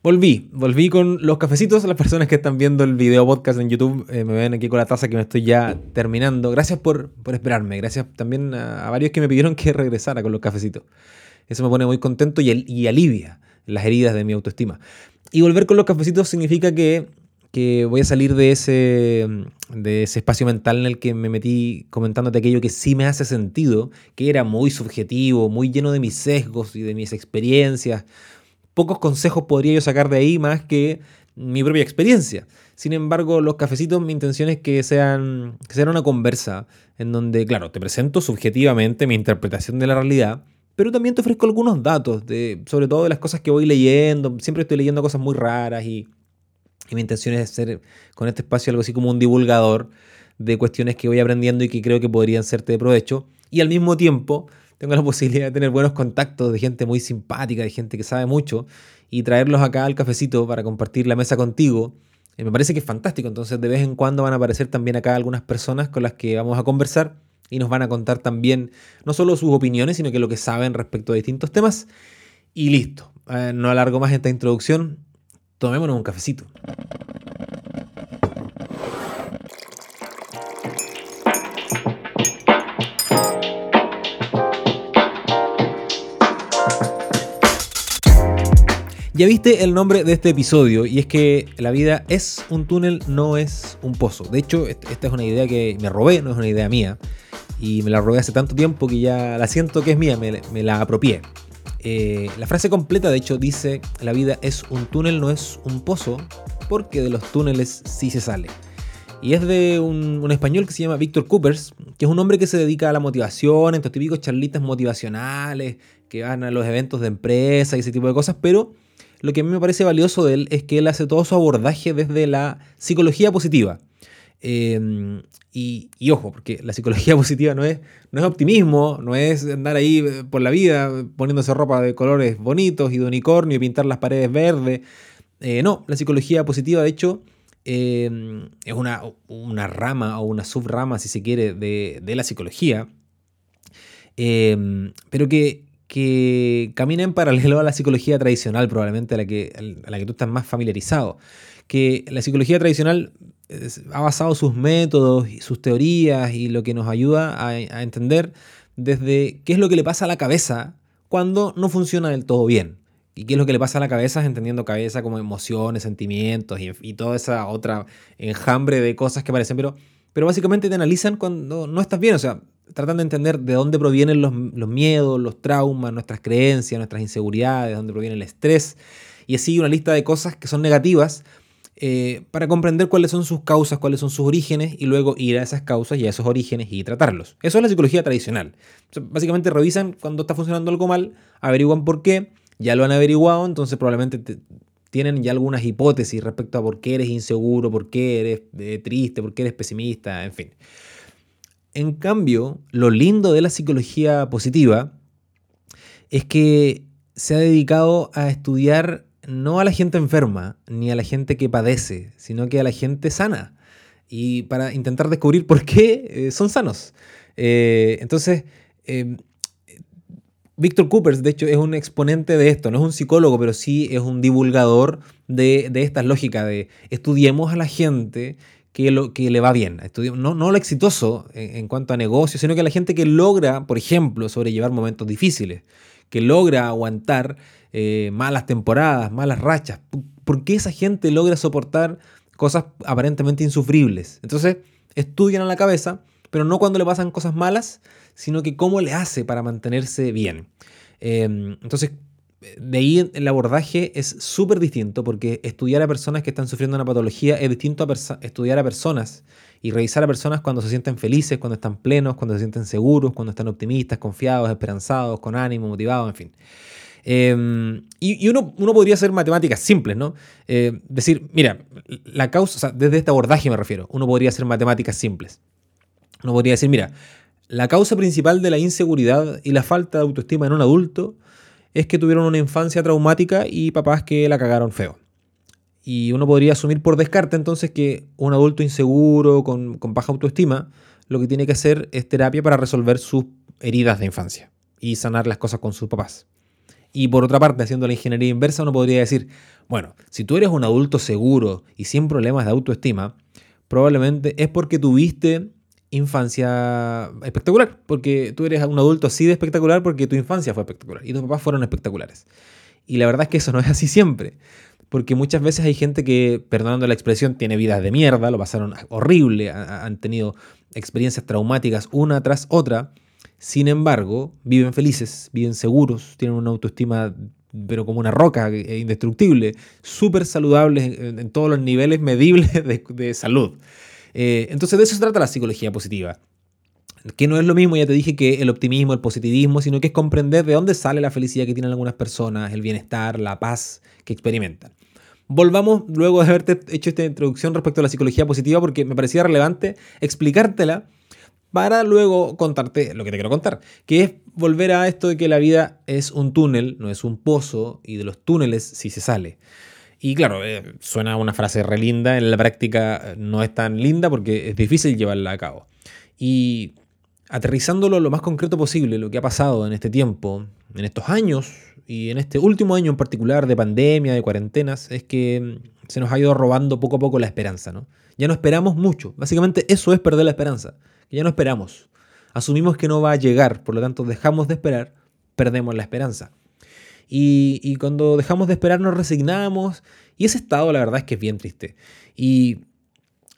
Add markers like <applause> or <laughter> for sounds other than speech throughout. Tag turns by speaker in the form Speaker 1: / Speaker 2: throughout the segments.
Speaker 1: Volví, volví con los cafecitos. Las personas que están viendo el video podcast en YouTube eh, me ven aquí con la taza que me estoy ya terminando. Gracias por, esperarme. Gracias también a, varios que me pidieron que regresara con los cafecitos. Eso me pone muy contento y, y alivia las heridas de mi autoestima. Y volver con los cafecitos significa que, que voy a salir de ese, de ese espacio mental en el que me metí comentándote aquello que sí me hace sentido, que era muy subjetivo, muy lleno de mis sesgos y de mis experiencias pocos consejos podría yo sacar de ahí más que mi propia experiencia. Sin embargo, los cafecitos, mi intención es que sean, que sean una conversa en donde, claro, te presento subjetivamente mi interpretación de la realidad, pero también te ofrezco algunos datos, de, sobre todo de las cosas que voy leyendo. Siempre estoy leyendo cosas muy raras y, y mi intención es ser con este espacio algo así como un divulgador de cuestiones que voy aprendiendo y que creo que podrían serte de provecho. Y al mismo tiempo tengo la <laughs> posibilidad de tener buenos contactos de gente muy simpática, de gente que sabe mucho, y traerlos acá al cafecito para compartir la mesa contigo, eh, me parece que es fantástico. Entonces de vez en cuando van a aparecer también acá algunas personas con las que vamos a conversar y nos van a contar también no solo sus opiniones, sino que lo que saben respecto a distintos temas. Y listo, eh, no alargo más esta introducción, tomémonos un cafecito. Ya viste el nombre de este episodio y es que la vida es un túnel, no es un pozo. De hecho, esta es una idea que me robé, no es una idea mía. Y me la robé hace tanto tiempo que ya la siento que es mía, me, la apropié. Eh, la frase completa, de hecho, dice, la vida es un túnel, no es un pozo, porque de los túneles sí se sale. Y es de un, español que se llama Víctor Coopers, que es un hombre que se dedica a la motivación, estos típicos charlitas motivacionales, que van a los eventos de empresa y ese tipo de cosas, pero lo que a mí me parece valioso de él es que él hace todo su abordaje desde la psicología positiva. Em, y, ojo, porque la psicología <laughs> positiva no es, no es optimismo, no es andar ahí eh, por la vida poniéndose ropa de colores bonitos y de unicornio y pintar las paredes verdes. Eh, no, la psicología positiva, de hecho, em, es una, una, rama o una subrama, si se quiere, de, de la psicología, em, pero que que camina en paralelo a la psicología tradicional, probablemente a la que, a la que tú estás más familiarizado. Que la psicología tradicional ha basado sus métodos y sus teorías y lo que nos ayuda a, entender desde qué es lo que le pasa a la cabeza cuando no funciona del todo bien. Y qué es lo que le pasa a la cabeza, entendiendo cabeza como emociones, sentimientos y, y toda esa otra enjambre de cosas que parecen, pero, pero básicamente te analizan cuando no estás bien. O sea, tratan de entender de dónde provienen los, miedos, los traumas, nuestras creencias, nuestras inseguridades, de dónde proviene el estrés, y así una lista de cosas que son negativas eh, para comprender cuáles son sus causas, cuáles son sus orígenes, y luego ir a esas causas y a esos orígenes y tratarlos. Eso es la psicología tradicional. básicamente revisan cuando está funcionando algo mal, averiguan por qué, ya lo han averiguado, entonces probablemente tienen ya algunas hipótesis respecto a por qué eres inseguro, por qué eres eh, triste, por qué eres pesimista, en fin. En cambio, lo lindo de la psicología positiva es que se ha dedicado a estudiar no a la gente enferma ni a la gente que padece, sino que a la gente sana. Y para intentar descubrir por qué eh, son sanos. Eh, entonces, eh, Víctor Coopers, de hecho, es un exponente de esto. No es un psicólogo, pero sí es un divulgador de, de estas lógicas de estudiemos a la gente que, lo, que le va bien. No, no lo exitoso en, cuanto a negocios, sino que la gente que logra, por ejemplo, sobrellevar momentos difíciles, que logra aguantar eh, malas temporadas, malas rachas. ¿Por qué esa gente logra soportar cosas aparentemente insufribles? Entonces, estudian a la cabeza, pero no cuando le pasan cosas malas, sino que cómo le hace para mantenerse bien. Em, entonces, de ahí el abordaje es súper distinto porque estudiar a personas que están sufriendo una patología es distinto a estudiar a personas y revisar a personas cuando se sienten felices, cuando están plenos, cuando se sienten seguros, cuando están optimistas, confiados, esperanzados, con ánimo, motivados, en fin. Em, y, uno, uno, podría hacer matemáticas simples, ¿no? Eh, decir, mira, la causa, o sea, desde este abordaje me refiero, uno podría hacer matemáticas simples. Uno podría decir, mira, la causa principal de la inseguridad y la falta de autoestima en un adulto es que tuvieron una infancia traumática y papás que la cagaron feo. Y uno podría asumir por descarte entonces que un adulto inseguro, con, baja autoestima, lo que tiene que hacer es terapia para resolver sus heridas de infancia y sanar las cosas con sus papás. Y por otra parte, haciendo la ingeniería inversa, uno podría decir, Bueno, si tú eres un adulto seguro y sin problemas de autoestima, probablemente es porque tuviste infancia espectacular, porque tú eres un adulto así de espectacular porque tu infancia fue espectacular y tus papás fueron espectaculares. Y la verdad es que eso no es así siempre, porque muchas veces hay gente que, perdonando la expresión, tiene vidas de mierda, lo pasaron horrible, han tenido experiencias traumáticas una tras otra, sin embargo, viven felices, viven seguros, tienen una autoestima pero como una roca e indestructible, súper saludables en, todos los niveles medibles <laughs> de, salud. Eh, entonces de eso se trata la psicología positiva. Que no es lo mismo, ya te dije, que el optimismo, el positivismo, sino que es comprender de dónde sale la felicidad que tienen algunas personas, el bienestar, la paz que experimentan. Volvamos luego de haberte hecho esta introducción respecto a la psicología positiva porque me parecía relevante explicártela para luego contarte lo que te quiero contar, que es volver a esto de que la vida es un túnel, no es un pozo, y de los túneles sí se sale. Y claro, eh, suena una frase re linda, en la práctica no es tan linda porque es difícil llevarla a cabo. Y aterrizándolo lo más concreto posible, lo que ha pasado en este tiempo, en estos años, y en este último año en particular de pandemia, de cuarentenas, es que se nos ha ido robando poco a poco la esperanza, ¿no? Ya no esperamos mucho. Básicamente eso es perder la esperanza ya no esperamos. Asumimos que no va a llegar, por lo tanto dejamos de esperar, perdemos la esperanza. Y, cuando dejamos de esperar nos resignamos y ese estado la verdad es que es bien triste. Y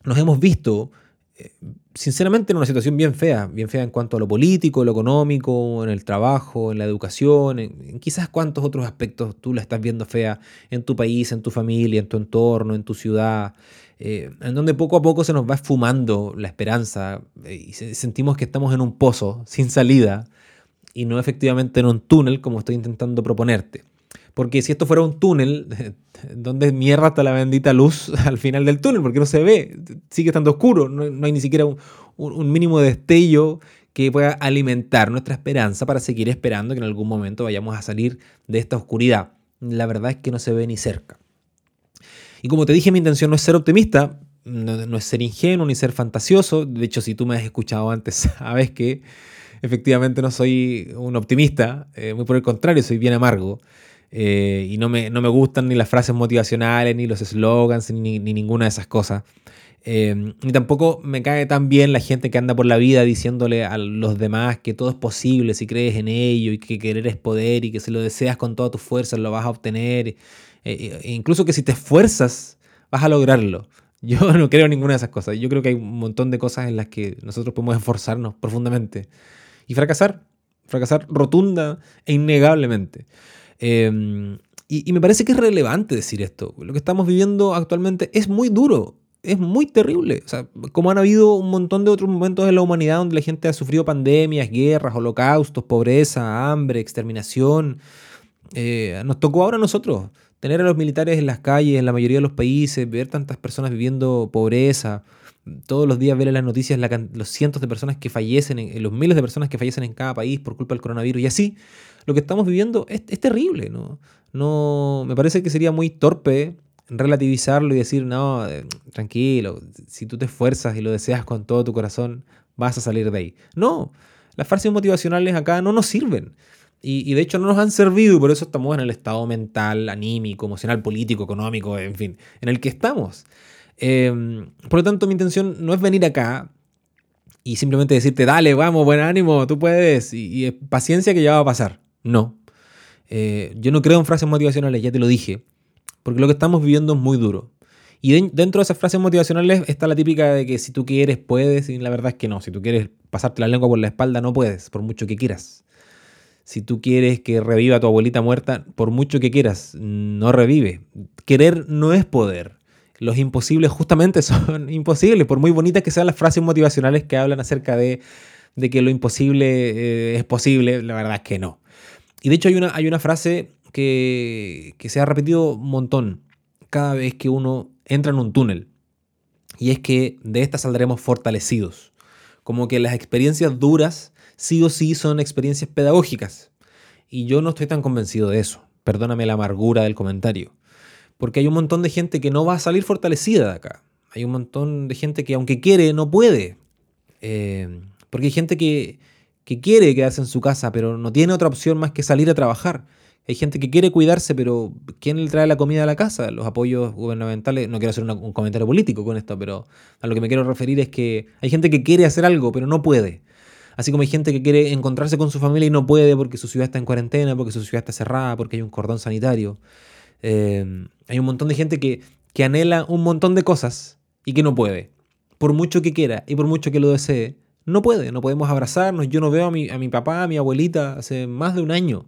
Speaker 1: nos hemos visto, eh, sinceramente, en una situación bien fea, bien fea en cuanto a lo político, lo económico, en el trabajo, en la educación, en, quizás cuántos otros aspectos tú la estás viendo fea en tu país, en tu familia, en tu entorno, en tu ciudad, eh, en donde poco a poco se nos va esfumando la esperanza eh, y sentimos que estamos en un pozo sin salida y no efectivamente en un túnel como estoy intentando proponerte. Porque si esto fuera un túnel, <laughs> ¿dónde mierda está la bendita luz <laughs> al final del túnel? Porque no se ve, sigue estando oscuro, no, hay ni siquiera un, mínimo de destello que pueda alimentar nuestra esperanza para seguir esperando que en algún momento vayamos a salir de esta oscuridad. La verdad es que no se ve ni cerca. Y como te dije, mi intención no es ser optimista, no, es ser ingenuo ni ser fantasioso. De hecho, si tú me has escuchado antes, <laughs> sabes que efectivamente no soy un optimista, eh, muy por el contrario, soy bien amargo. Eh, y no me, no me, gustan ni las frases motivacionales, ni los slogans, ni, ninguna de esas cosas. Eh, ni tampoco me cae tan bien la gente que anda por la vida diciéndole a los demás que todo es posible si crees en ello y que querer es poder y que si lo deseas con todas tus fuerzas lo vas a obtener. Eh, e incluso que si te esfuerzas, vas a lograrlo. <laughs> Yo no creo en ninguna de esas cosas. Yo creo que hay un montón de cosas en las que nosotros podemos esforzarnos profundamente y fracasar. Fracasar rotunda e innegablemente. Em, y, me parece que es relevante decir esto. Lo que estamos viviendo actualmente es muy duro, es muy terrible. O sea, como han habido un montón de otros momentos en la humanidad donde la gente ha sufrido pandemias, guerras, holocaustos, pobreza, hambre, exterminación. Eh, nos tocó ahora a nosotros tener a los militares en las calles, en la mayoría de los países, ver tantas personas viviendo pobreza, todos los días ver en las noticias los cientos de personas que fallecen, en, los miles de personas que fallecen en cada país por culpa del coronavirus y así, lo que estamos viviendo es, terrible, ¿no? No, me parece que sería muy torpe relativizarlo y decir, no, eh, tranquilo, si tú te esfuerzas y lo deseas con todo tu corazón, vas a salir de ahí. No, las frases motivacionales acá no nos sirven. Y, de hecho no nos han servido y por eso estamos en el estado mental, anímico, emocional, político, económico, en fin, en el que estamos. Em, por lo tanto, mi intención no es venir acá y simplemente decirte, dale, vamos, buen ánimo, tú puedes, y, paciencia que ya va a pasar. No. Eh, yo no creo en frases motivacionales, ya te lo dije, porque lo que estamos viviendo es muy duro. Y dentro de esas frases motivacionales está la típica de que si tú quieres, puedes, y la verdad es que no. Si tú quieres pasarte la lengua por la espalda, no puedes, por mucho que quieras. Si tú quieres que reviva tu abuelita muerta, por mucho que quieras, no revive. Querer no es poder. Los imposibles justamente <laughs> son imposibles, por muy bonitas que sean las frases motivacionales que hablan acerca de, que lo imposible eh, es posible, la verdad es que no. Y de hecho hay una, hay una frase que, que se ha repetido un montón cada vez que uno entra en un túnel. Y es que de esta saldremos fortalecidos. Como que las experiencias duras sí o sí son experiencias pedagógicas. Y yo no estoy tan convencido de eso. Perdóname la amargura del comentario. Porque hay un montón de gente que no va a salir fortalecida de acá. Hay un montón de gente que aunque quiere, no puede. Eh, porque hay gente que, que quiere quedarse en su casa, pero no tiene otra opción más que salir a trabajar. Hay gente que quiere cuidarse, pero ¿quién le trae la comida a la casa? Los apoyos gubernamentales, no quiero hacer un comentario político con esto, pero a lo que me quiero referir es que hay gente que quiere hacer algo, pero no puede. Así como hay gente que quiere encontrarse con su familia y no puede porque su ciudad está en cuarentena, porque su ciudad está cerrada, porque hay un cordón sanitario. Eh, hay un montón de gente que, anhela un montón de cosas y que no puede. Por mucho que quiera y por mucho que lo desee, no puede. No podemos abrazarnos. Yo no veo a mi, a mi papá, a mi abuelita hace más de un año.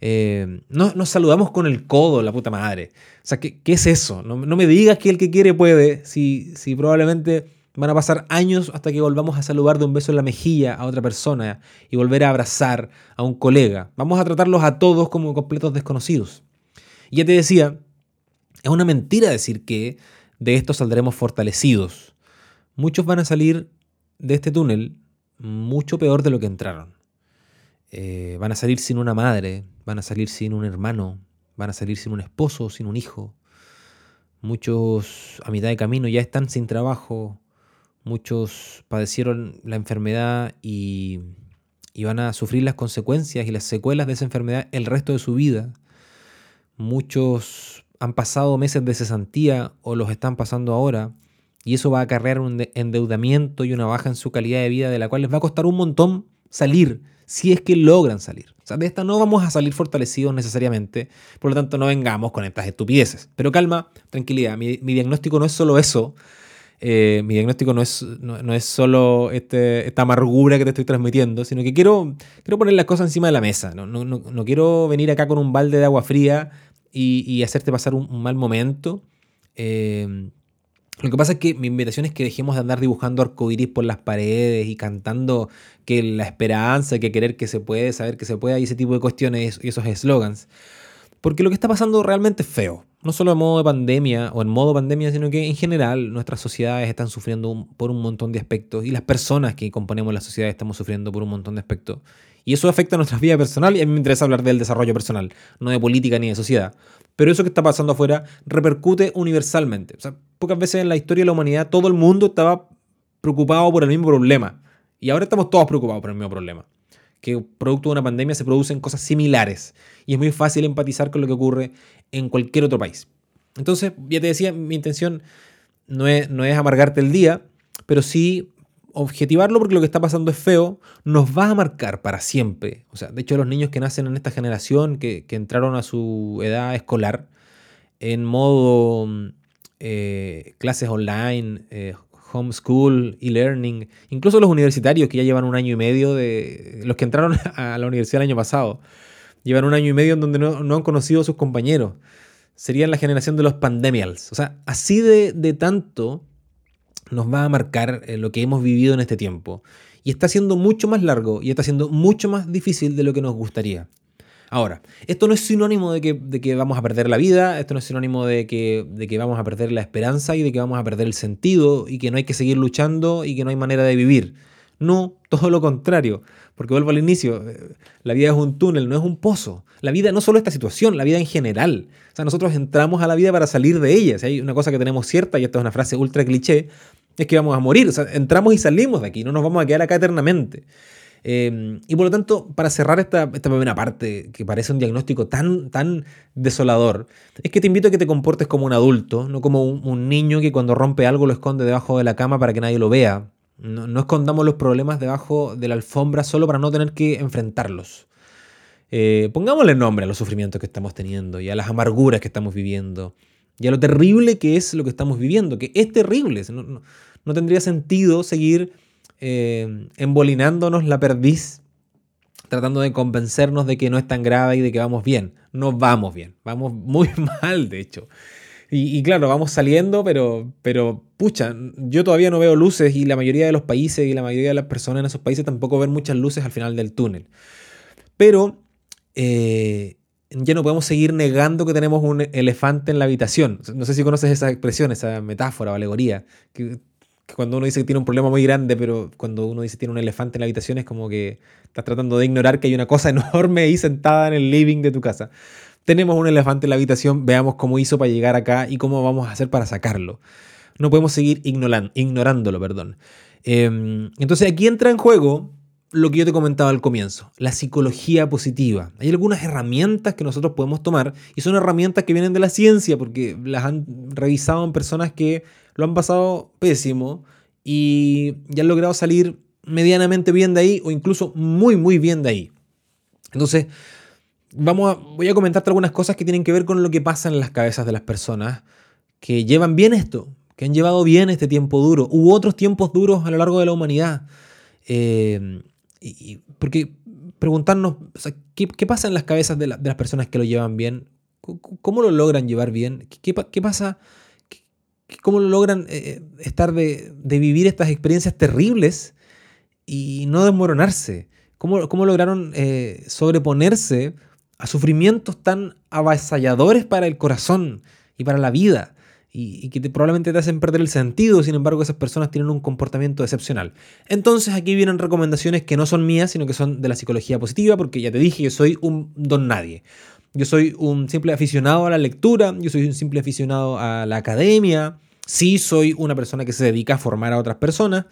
Speaker 1: Eh, no, nos saludamos con el codo, la puta madre. O sea, ¿qué, es eso? No, me digas que el que quiere puede, si probablemente van a pasar años hasta que volvamos a saludar de un beso en la mejilla a otra persona y volver a abrazar a un colega. Vamos a tratarlos a todos como completos desconocidos. Y ya te decía, es una mentira decir que de esto saldremos fortalecidos. Muchos van a salir de este túnel mucho peor de lo que entraron. Eh, van a salir sin una madre, van a salir sin un hermano, van a salir sin un esposo, sin un hijo. Muchos a mitad de camino ya están sin trabajo, muchos padecieron la enfermedad y, y van a sufrir las consecuencias y las secuelas de esa enfermedad el resto de su vida. Muchos han pasado meses de cesantía o los están pasando ahora y eso va a acarrear un endeudamiento y una baja en su calidad de vida de la cual les va a costar un montón salir si es que logran salir. O sea, de esta no vamos a salir fortalecidos necesariamente, por lo tanto no vengamos con estas estupideces. Pero calma, tranquilidad, mi, diagnóstico no es solo eso, eh, mi diagnóstico no es, no, es solo este, esta amargura que te estoy transmitiendo, sino que quiero, quiero poner las cosas encima de la mesa. No, no quiero venir acá con un balde de agua fría y, hacerte pasar un, mal momento. Eh, lo que pasa es que mi invitación es que dejemos de andar dibujando arcoiris por las paredes y cantando que la esperanza, que querer que se puede, saber que se puede, y ese tipo de cuestiones y esos eslogans. Porque lo que está pasando realmente es feo. No solo en modo de pandemia o en modo pandemia, sino que en general nuestras sociedades están sufriendo por un montón de aspectos y las personas que componemos la sociedad estamos sufriendo por un montón de aspectos. Y eso afecta a nuestra vida personal y a mí me interesa hablar del desarrollo personal, no de política ni de sociedad. Pero eso que está pasando afuera repercute universalmente. O sea, pocas veces en la historia de la humanidad todo el mundo estaba preocupado por el mismo problema. Y ahora estamos todos preocupados por el mismo problema. Que producto de una pandemia se producen cosas similares. Y es muy fácil empatizar con lo que ocurre en cualquier otro país. Entonces, ya te decía, mi intención no es, no es amargarte el día, pero sí objetivarlo porque lo que está pasando es feo, nos va a marcar para siempre. O sea, de hecho, los niños que nacen en esta generación, que, entraron a su edad escolar en modo eh, clases online, eh, homeschool, e-learning, incluso los universitarios que ya llevan un año y medio de. los que entraron <laughs> a la universidad el año pasado, llevan un año y medio en donde no, han conocido a sus compañeros. Serían la generación de los pandemials. O sea, así de, de tanto nos va a marcar eh, lo que hemos vivido en este tiempo. Y está siendo mucho más largo y está siendo mucho más difícil de lo que nos gustaría. Ahora, esto no es sinónimo de que, vamos a perder la vida, esto no es sinónimo de que vamos a perder la esperanza y de que vamos a perder el sentido y que no hay que seguir luchando y que no hay manera de vivir. No, todo lo contrario. Porque vuelvo al inicio, eh, la vida es un túnel, no es un pozo. La vida no solo esta situación, la vida en general. O sea, nosotros entramos a la vida para salir de ella. Si hay una cosa que tenemos cierta, y esta es una frase ultra cliché, es que vamos a morir. O sea, entramos y salimos de aquí, no nos vamos a quedar acá eternamente. Eh, y por lo tanto, para cerrar esta, esta primera parte, que parece un diagnóstico tan, tan desolador, es que te invito a que te comportes como un adulto, no como un, niño que cuando rompe algo lo esconde debajo de la cama para que nadie lo vea. No, escondamos los problemas debajo de la alfombra solo para no tener que enfrentarlos. Eh, pongámosle nombre a los sufrimientos que estamos teniendo y a las amarguras que estamos viviendo y a lo terrible que es lo que estamos viviendo, que es terrible. No, tendría sentido seguir eh, embolinándonos la perdiz, tratando de convencernos de que no es tan grave y de que vamos bien. No vamos bien, vamos muy <laughs> mal, de hecho. Y, claro, vamos saliendo, pero, pero pucha, yo todavía no veo luces y la mayoría de los países y la mayoría de las personas en esos países tampoco ven muchas luces al final del túnel. Pero eh, ya no podemos seguir negando que tenemos un elefante en la habitación. No sé si conoces esa expresión, esa metáfora o alegoría, que, cuando uno dice que tiene un problema muy grande, pero cuando uno dice que tiene un elefante en la habitación es como que estás tratando de ignorar que hay una cosa <laughs> enorme ahí sentada en el living de tu casa. Tenemos un elefante en la habitación, veamos cómo hizo para llegar acá y cómo vamos a hacer para sacarlo. No podemos seguir ignorándolo, perdón. Em, entonces aquí entra en juego lo que yo te comentaba al comienzo, la psicología positiva. Hay algunas herramientas que nosotros podemos tomar y son herramientas que vienen de la ciencia porque las han revisado en personas que lo han pasado pésimo y ya han logrado salir medianamente bien de ahí o incluso muy muy bien de ahí. Entonces, vamos a, voy a comentarte algunas cosas que tienen que ver con lo que pasa en las cabezas de las personas que llevan bien esto, que han llevado bien este tiempo duro, u otros tiempos duros a lo largo de la humanidad. Eh, y, porque preguntarnos, ¿qué, pasa en las cabezas de, las personas que lo llevan bien? ¿Cómo, lo logran llevar bien? ¿Qué, pasa? ¿Cómo lo logran eh, estar de, vivir estas experiencias terribles y no desmoronarse? ¿Cómo, cómo lograron eh, sobreponerse a sufrimientos tan avasalladores para el corazón y para la vida? y, que probablemente te hacen perder el sentido, sin embargo esas personas tienen un comportamiento excepcional. Entonces aquí vienen recomendaciones que no son mías, sino que son de la psicología positiva, porque ya te dije, yo soy un don nadie. Yo soy un simple aficionado a la lectura, yo soy un simple aficionado a la academia, sí soy una persona que se dedica a formar a otras personas,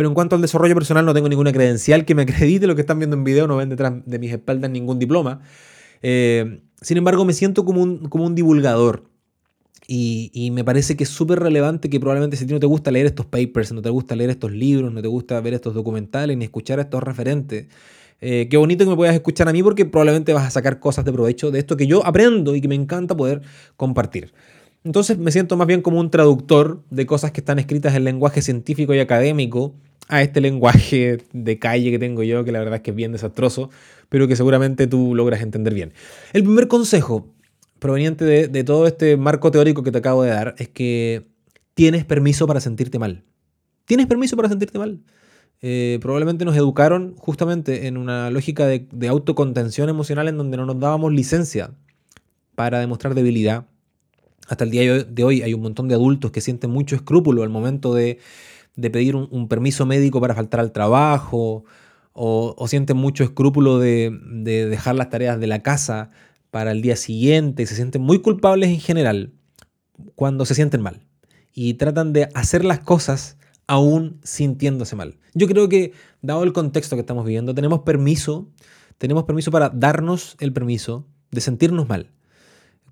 Speaker 1: pero en cuanto al desarrollo personal no tengo ninguna credencial que me acredite lo que están viendo en video, no ven detrás de mis espaldas ningún diploma. Eh, sin embargo, me siento como un, como un divulgador. Y, me parece que es súper relevante que probablemente si a ti no te gusta leer estos papers, no te gusta leer estos libros, no te gusta ver estos documentales ni escuchar estos referentes, eh, qué bonito que me puedas escuchar a mí porque probablemente vas a sacar cosas de provecho de esto que yo aprendo y que me encanta poder compartir. Entonces me siento más bien como un traductor de cosas que están escritas en lenguaje científico y académico a este lenguaje de calle que tengo yo, que la verdad es que es bien desastroso, pero que seguramente tú logras entender bien. El primer consejo proveniente de, todo este marco teórico que te acabo de dar es que tienes permiso para sentirte mal. Tienes permiso para sentirte mal. Eh, probablemente nos educaron justamente en una lógica de, autocontención emocional en donde no nos dábamos licencia para demostrar debilidad. Hasta el día de hoy hay un montón de adultos que sienten mucho escrúpulo al momento de, pedir un, permiso médico para faltar al trabajo o, sienten mucho escrúpulo de, de dejar las tareas de la casa para el día siguiente, se sienten muy culpables en general cuando se sienten mal y tratan de hacer las cosas aún sintiéndose mal. Yo creo que, dado el contexto que estamos viviendo, tenemos permiso, tenemos permiso para darnos el permiso de sentirnos mal.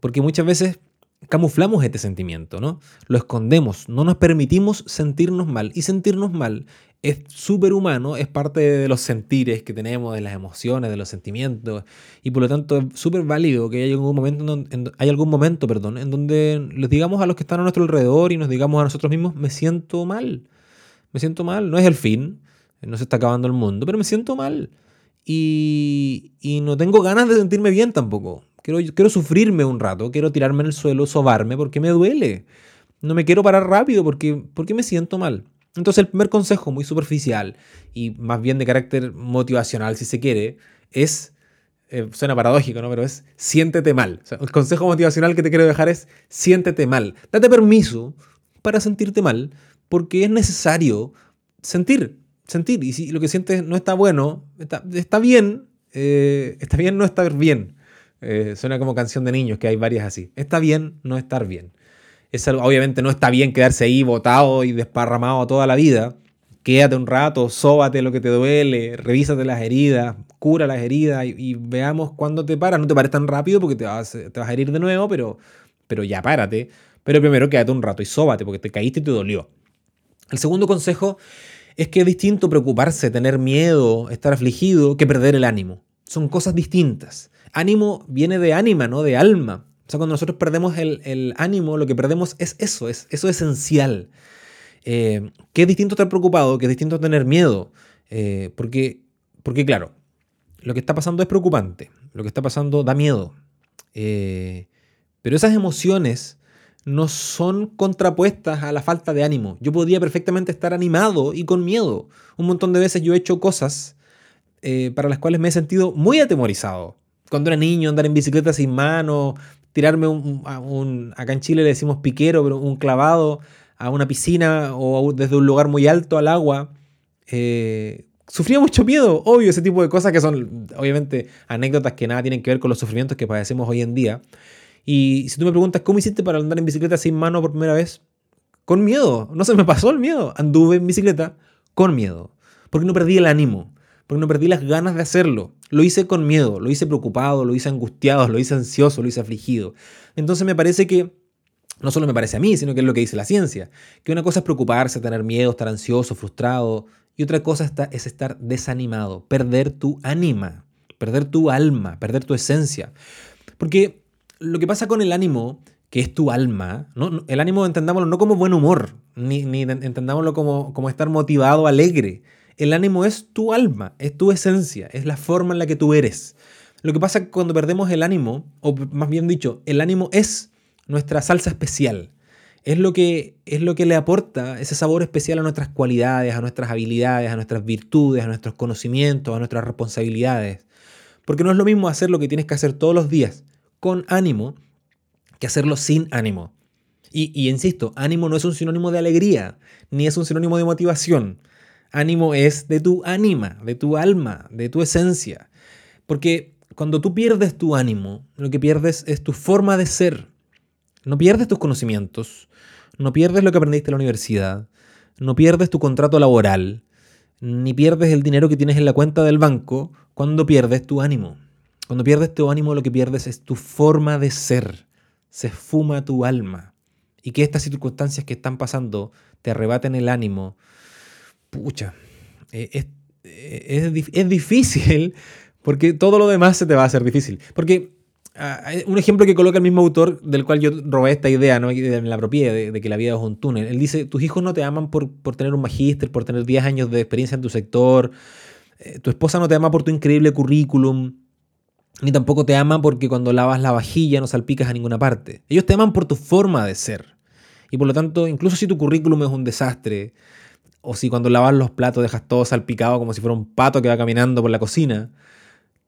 Speaker 1: Porque muchas veces camuflamos este sentimiento, ¿no? Lo escondemos, no nos permitimos sentirnos mal. Y sentirnos mal es súper humano, es parte de los sentires que tenemos, de las emociones, de los sentimientos, y por lo tanto es súper válido que haya algún momento, en, hay algún momento perdón, en donde les digamos a los que están a nuestro alrededor y nos digamos a nosotros mismos, me siento mal, me siento mal, no es el fin, no se está acabando el mundo, pero me siento mal. Y no tengo ganas de sentirme bien tampoco. Quiero, sufrirme un rato, quiero tirarme en el suelo, sobarme porque me duele. No me quiero parar rápido porque, porque me siento mal. Entonces el primer consejo, muy superficial y más bien de carácter motivacional, si se quiere, es, eh, suena paradójico, ¿no? Pero es siéntete mal. el consejo motivacional que te quiero dejar es siéntete mal. Date permiso para sentirte mal porque es necesario sentir, sentir. Y si lo que sientes no está bueno, está, está bien, eh, está bien no estar bien. Eh, suena como canción de niños, que hay varias así. Está bien no estar bien obviamente no está bien quedarse ahí botado y desparramado toda la vida. Quédate un rato, sóbate lo que te duele, revísate las heridas, cura las heridas y, veamos cuándo te paras. No te pares tan rápido porque te vas, te vas a herir de nuevo, pero, pero ya párate. Pero primero quédate un rato y sóbate porque te caíste y te dolió. El segundo consejo es que es distinto preocuparse, tener miedo, estar afligido, que perder el ánimo. Son cosas distintas. Ánimo viene de ánima, ¿no? De alma. O sea, cuando nosotros perdemos el, ánimo, lo que perdemos es eso, es eso esencial. Eh, que es distinto estar preocupado, que es distinto tener miedo. Eh, porque, porque, claro, lo que está pasando es preocupante, lo que está pasando da miedo. Eh, pero esas emociones no son contrapuestas a la falta de ánimo. Yo podría perfectamente estar animado y con miedo. Un montón de veces yo he hecho cosas para las cuales me he sentido muy atemorizado. Cuando era niño, andar en bicicleta sin mano, tirarme un, acá en Chile le decimos piquero, pero un clavado a una piscina o desde un lugar muy alto al agua. Eh, sufría mucho miedo, obvio, ese tipo de cosas que son obviamente anécdotas que nada tienen que ver con los sufrimientos que padecemos hoy en día. Y si tú me preguntas, ¿cómo hiciste para andar en bicicleta sin mano por primera vez? Con miedo, no se me pasó el miedo. Anduve en bicicleta con miedo, porque no perdí el ánimo, porque no perdí las ganas de hacerlo. Lo hice con miedo, lo hice preocupado, lo hice angustiado, lo hice ansioso, lo hice afligido. Entonces me parece que, no solo me parece a mí, sino que es lo que dice la ciencia, que una cosa es preocuparse, tener miedo, estar ansioso, frustrado, y otra cosa es estar desanimado, perder tu ánima, perder tu alma, perder tu esencia. Porque lo que pasa con el ánimo, que es tu alma, ¿no? el ánimo entendámoslo no como buen humor, ni, ni entendámoslo como, como estar motivado, alegre. El ánimo es tu alma, es tu esencia, es la forma en la que tú eres. Lo que pasa cuando perdemos el ánimo, o más bien dicho, el ánimo es nuestra salsa especial. Es lo, que, es lo que le aporta ese sabor especial a nuestras cualidades, a nuestras habilidades, a nuestras virtudes, a nuestros conocimientos, a nuestras responsabilidades. Porque no es lo mismo hacer lo que tienes que hacer todos los días con ánimo que hacerlo sin ánimo. Y, y, insisto, ánimo no es un sinónimo de alegría, ni es un sinónimo de motivación. Ánimo es de tu ánima, de tu alma, de tu esencia. Porque cuando tú pierdes tu ánimo, lo que pierdes es tu forma de ser. No pierdes tus conocimientos, no pierdes lo que aprendiste en la universidad, no pierdes tu contrato laboral, ni pierdes el dinero que tienes en la cuenta del banco cuando pierdes tu ánimo. Cuando pierdes tu ánimo, lo que pierdes es tu forma de ser. Se esfuma tu alma. Y que estas circunstancias que están pasando te arrebaten el ánimo. Pucha, eh, es, eh, es, difícil porque todo lo demás se te va a hacer difícil. Porque ah, un ejemplo que coloca el mismo autor del cual yo robé esta idea, ¿no? la apropié, de, que la vida es un túnel. Él dice, tus hijos no te aman por, por tener un magíster, por tener 10 años de experiencia en tu sector, eh, tu esposa no te ama por tu increíble currículum, ni tampoco te ama porque cuando lavas la vajilla no salpicas a ninguna parte. Ellos te aman por tu forma de ser. Y por lo tanto, incluso si tu currículum es un desastre, o si cuando lavas los platos dejas todo salpicado como si fuera un pato que va caminando por la cocina,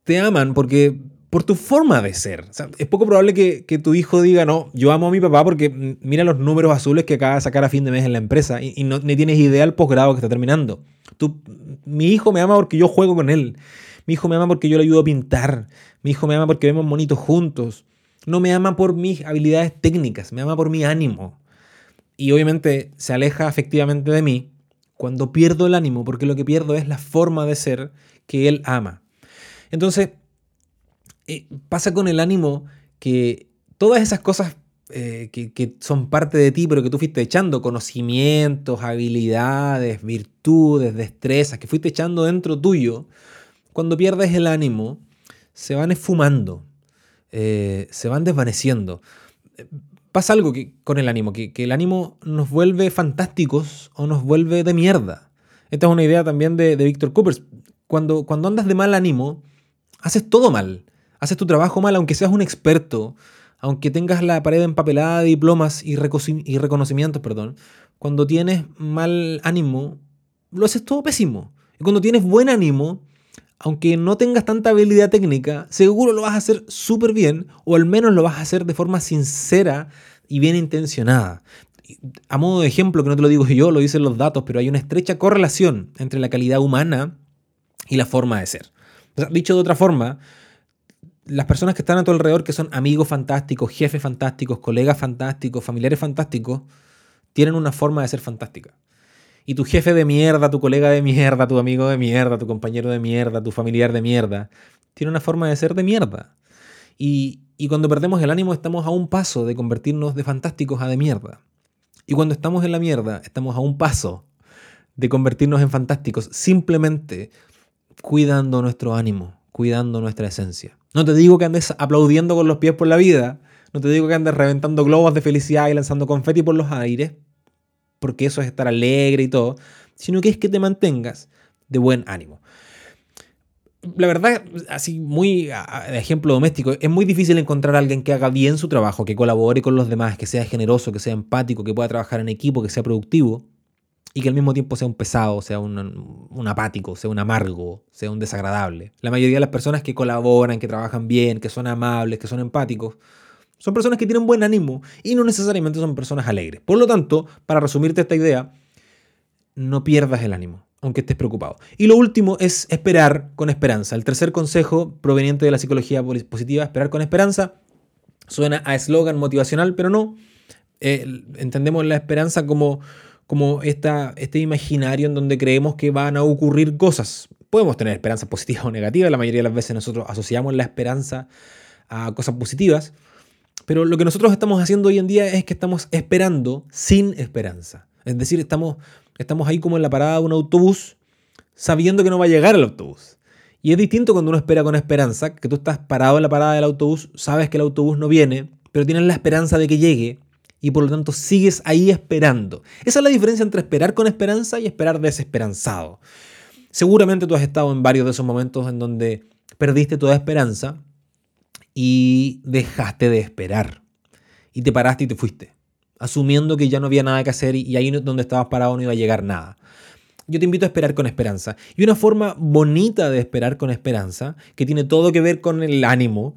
Speaker 1: te aman porque por tu forma de ser. es poco probable que, tu hijo diga, no, yo amo a mi papá porque mira los números azules que acaba de sacar a fin de mes en la empresa y, no ni tienes idea del posgrado que está terminando. Tú, mi hijo me ama porque yo juego con él. Mi hijo me ama porque yo le ayudo a pintar. Mi hijo me ama porque vemos monitos juntos. No me ama por mis habilidades técnicas, me ama por mi ánimo. Y obviamente se aleja afectivamente de mí cuando pierdo el ánimo, porque lo que pierdo es la forma de ser que él ama. Entonces, eh, pasa con el ánimo que todas esas cosas eh, que, son parte de ti, pero que tú fuiste echando, conocimientos, habilidades, virtudes, destrezas, que fuiste echando dentro tuyo, cuando pierdes el ánimo, se van esfumando, eh, se van desvaneciendo. Pasa algo que, con el ánimo, que, el ánimo nos vuelve fantásticos o nos vuelve de mierda. Esta es una idea también de, de Víctor Coopers. Cuando, cuando andas de mal ánimo, haces todo mal. Haces tu trabajo mal, aunque seas un experto, aunque tengas la pared empapelada de diplomas y, y reconocimientos, perdón. Cuando tienes mal ánimo, lo haces todo pésimo. Y cuando tienes buen ánimo, aunque no tengas tanta habilidad técnica, seguro lo vas a hacer súper bien, o al menos lo vas a hacer de forma sincera y bien intencionada. A modo de ejemplo, que no te lo digo yo, lo dicen los datos, pero hay una estrecha correlación entre la calidad humana y la forma de ser dicho de otra forma, las personas que están a tu alrededor, que son amigos fantásticos, jefes fantásticos, colegas fantásticos, familiares fantásticos, tienen una forma de ser fantástica. Y tu jefe de mierda, tu colega de mierda, tu amigo de mierda, tu compañero de mierda, tu familiar de mierda, tiene una forma de ser de mierda. Y, y cuando perdemos el ánimo estamos a un paso de convertirnos de fantásticos a de mierda. Y cuando estamos en la mierda estamos a un paso de convertirnos en fantásticos simplemente cuidando nuestro ánimo, cuidando nuestra esencia. No te digo que andes aplaudiendo con los pies por la vida, no te digo que andes reventando globos de felicidad y lanzando confeti por los aires, porque eso es estar alegre y todo, sino que es que te mantengas de buen ánimo. La verdad, así muy de ejemplo doméstico, es muy difícil encontrar a alguien que haga bien su trabajo, que colabore con los demás, que sea generoso, que sea empático, que pueda trabajar en equipo, que sea productivo, y que al mismo tiempo sea un pesado, sea un, apático, sea un amargo, sea un desagradable. La mayoría de las personas que colaboran, que trabajan bien, que son amables, que son empáticos, son personas que tienen buen ánimo y no necesariamente son personas alegres. Por lo tanto, para resumirte esta idea, no pierdas el ánimo, aunque estés preocupado. Y lo último es esperar con esperanza. El tercer consejo proveniente de la psicología positiva, esperar con esperanza, suena a eslogan motivacional, pero no. Eh, entendemos la esperanza como como esta, este imaginario en donde creemos que van a ocurrir cosas. podemos tener esperanza positiva o negativa. La mayoría de las veces nosotros asociamos la esperanza a cosas positivas. Pero lo que nosotros estamos haciendo hoy en día es que estamos esperando sin esperanza. Es decir, estamos, estamos ahí como en la parada de un autobús sabiendo que no va a llegar el autobús. Y es distinto cuando uno espera con esperanza, que tú estás parado en la parada del autobús, sabes que el autobús no viene, pero tienes la esperanza de que llegue y por lo tanto sigues ahí esperando. Esa es la diferencia entre esperar con esperanza y esperar desesperanzado. Seguramente tú has estado en varios de esos momentos en donde perdiste toda esperanza y dejaste de esperar. Y te paraste y te fuiste, asumiendo que ya no había nada que hacer y ahí donde estabas parado no iba a llegar nada. Yo te invito a esperar con esperanza. Y una forma bonita de esperar con esperanza, que tiene todo que ver con el ánimo,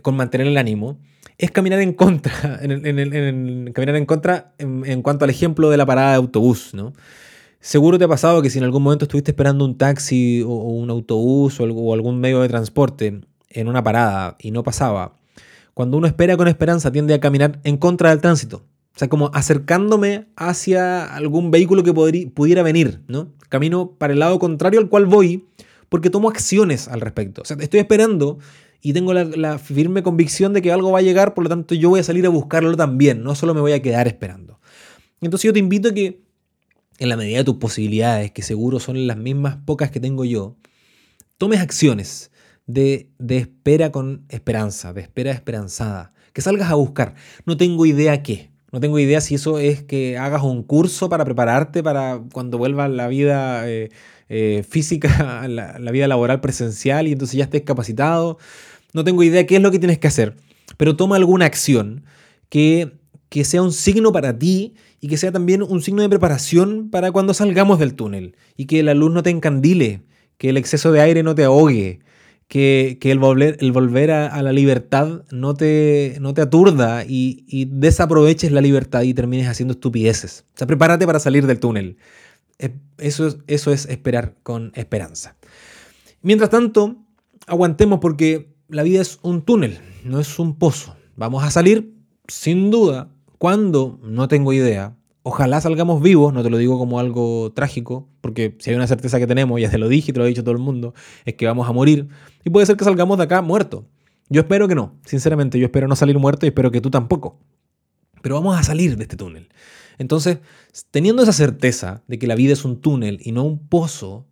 Speaker 1: con mantener el ánimo, es caminar en contra, <laughs> en, caminar en contra en, cuanto al ejemplo de la parada de autobús, ¿no? Seguro te ha pasado que si en algún momento estuviste esperando un taxi o, un autobús o, algún medio de transporte en una parada y no pasaba, cuando uno espera con esperanza tiende a caminar en contra del tránsito. O sea, como acercándome hacia algún vehículo que pudiera venir, ¿no? Camino para el lado contrario al cual voy porque tomo acciones al respecto. O sea, estoy esperando y tengo la, firme convicción de que algo va a llegar, por lo tanto yo voy a salir a buscarlo también, no solo me voy a quedar esperando. Entonces yo te invito a que, en la medida de tus posibilidades, que seguro son las mismas pocas que tengo yo, tomes acciones de, espera con esperanza, de espera esperanzada, que salgas a buscar. No tengo idea qué, no tengo idea si eso es que hagas un curso para prepararte para cuando vuelva la vida eh, eh, física, <laughs> la, la, vida laboral presencial y entonces ya estés capacitado. No tengo idea qué es lo que tienes que hacer, pero toma alguna acción que, que sea un signo para ti y que sea también un signo de preparación para cuando salgamos del túnel y que la luz no te encandile, que el exceso de aire no te ahogue, que, el volver, el volver a, la libertad no te, no te aturda y, y, desaproveches la libertad y termines haciendo estupideces. O sea, prepárate para salir del túnel. Eso es, eso es esperar con esperanza. Mientras tanto, aguantemos porque la vida es un túnel, no es un pozo. Vamos a salir, sin duda, cuando no tengo idea. Ojalá salgamos vivos, no te lo digo como algo trágico, porque si hay una certeza que tenemos, ya te lo dije y te lo ha dicho todo el mundo, es que vamos a morir. Y puede ser que salgamos de acá muertos. Yo espero que no, sinceramente, yo espero no salir muerto y espero que tú tampoco. Pero vamos a salir de este túnel. Entonces, teniendo esa certeza de que la vida es un túnel y no un pozo,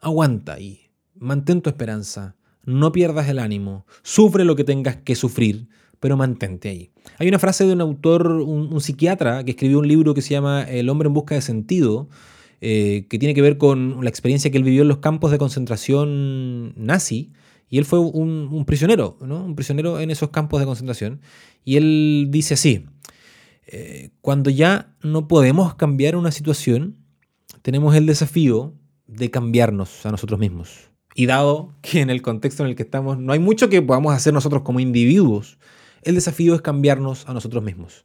Speaker 1: aguanta ahí, mantén tu esperanza, no pierdas el ánimo, sufre lo que tengas que sufrir, pero mantente ahí. Hay una frase de un autor, un, psiquiatra, que escribió un libro que se llama El hombre en busca de sentido, eh, que tiene que ver con la experiencia que él vivió en los campos de concentración nazi. Y él fue un, prisionero, ¿no? un prisionero en esos campos de concentración. Y él dice así, eh, cuando ya no podemos cambiar una situación, tenemos el desafío de cambiarnos a nosotros mismos. Y dado que en el contexto en el que estamos no hay mucho que podamos hacer nosotros como individuos, el desafío es cambiarnos a nosotros mismos.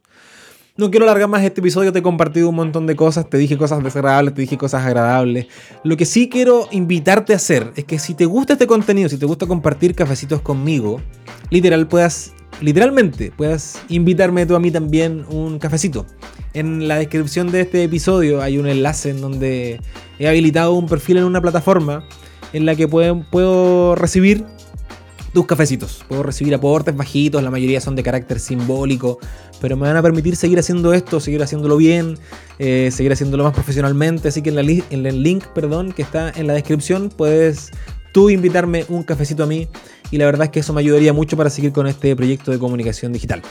Speaker 1: No quiero alargar más este episodio, te he compartido un montón de cosas, te dije cosas desagradables, te dije cosas agradables. Lo que sí quiero invitarte a hacer es que si te gusta este contenido, si te gusta compartir cafecitos conmigo, literal puedas, literalmente puedas invitarme tú a mí también un cafecito. En la descripción de este episodio hay un enlace en donde he habilitado un perfil en una plataforma en la que puedo recibir tus cafecitos. Puedo recibir aportes bajitos, la mayoría son de carácter simbólico, pero me van a permitir seguir haciendo esto, seguir haciéndolo bien, eh, seguir haciéndolo más profesionalmente. Así que en, el link perdón, que está en la descripción puedes tú invitarme un cafecito a mí y la verdad es que eso me ayudaría mucho para seguir con este proyecto de comunicación digital.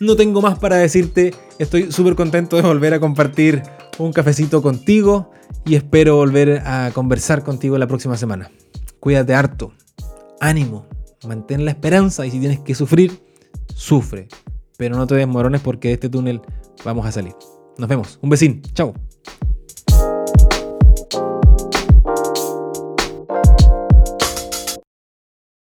Speaker 1: No tengo más para decirte, estoy súper contento de volver a compartir un cafecito contigo y espero volver a conversar contigo la próxima semana. Cuídate harto, ánimo, mantén la esperanza y si tienes que sufrir, sufre. Pero no te desmorones porque de este túnel vamos a salir. Nos vemos. Un besín. Chao.